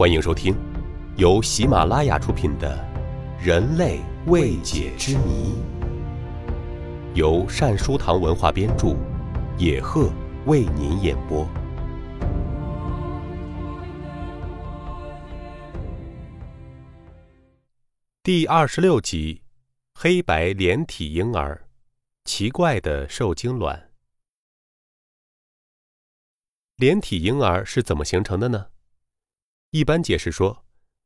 欢迎收听由喜马拉雅出品的《人类未解之谜》，由善书堂文化编著，野鹤为您演播。第二十六集：黑白连体婴儿，奇怪的受精卵。连体婴儿是怎么形成的呢？一般解释说，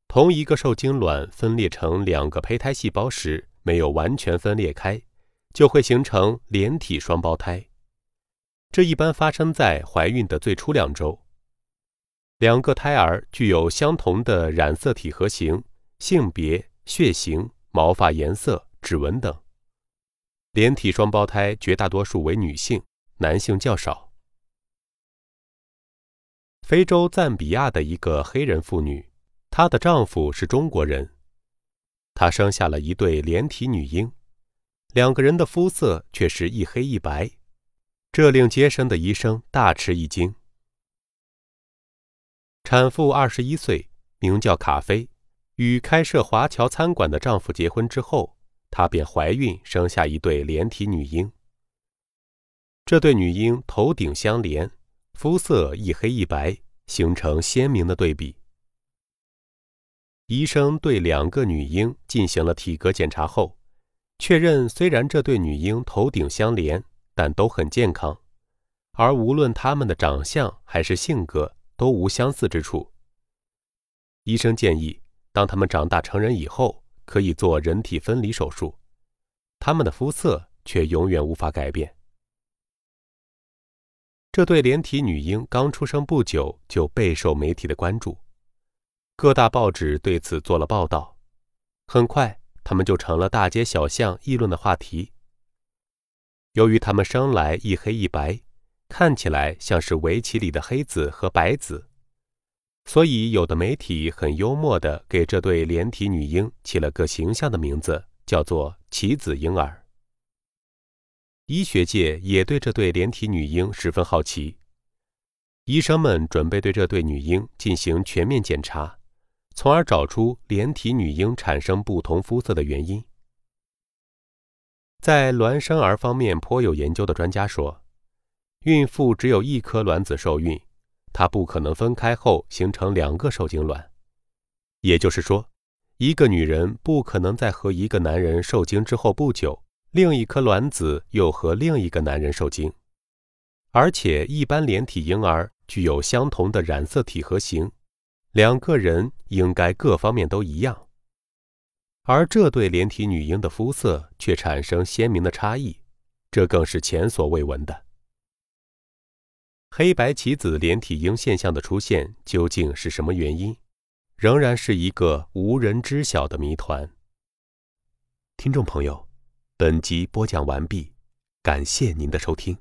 同一个受精卵分裂成两个胚胎细胞时，没有完全分裂开，就会形成连体双胞胎。这一般发生在怀孕的最初两周。两个胎儿具有相同的染色体和型、性别、血型、毛发颜色、指纹等。连体双胞胎绝大多数为女性，男性较少。非洲赞比亚的一个黑人妇女，她的丈夫是中国人，她生下了一对连体女婴，两个人的肤色却是一黑一白，这令接生的医生大吃一惊。产妇二十一岁，名叫卡菲，与开设华侨餐馆的丈夫结婚之后，她便怀孕生下一对连体女婴。这对女婴头顶相连。肤色一黑一白，形成鲜明的对比。医生对两个女婴进行了体格检查后，确认虽然这对女婴头顶相连，但都很健康，而无论她们的长相还是性格都无相似之处。医生建议，当她们长大成人以后，可以做人体分离手术，她们的肤色却永远无法改变。这对连体女婴刚出生不久就备受媒体的关注，各大报纸对此做了报道，很快他们就成了大街小巷议论的话题。由于他们生来一黑一白，看起来像是围棋里的黑子和白子，所以有的媒体很幽默地给这对连体女婴起了个形象的名字，叫做“棋子婴儿”。医学界也对这对连体女婴十分好奇，医生们准备对这对女婴进行全面检查，从而找出连体女婴产生不同肤色的原因。在卵生儿方面颇有研究的专家说，孕妇只有一颗卵子受孕，她不可能分开后形成两个受精卵，也就是说，一个女人不可能在和一个男人受精之后不久。另一颗卵子又和另一个男人受精，而且一般连体婴儿具有相同的染色体和型，两个人应该各方面都一样。而这对连体女婴的肤色却产生鲜明的差异，这更是前所未闻的。黑白棋子连体婴现象的出现究竟是什么原因，仍然是一个无人知晓的谜团。听众朋友。本集播讲完毕，感谢您的收听。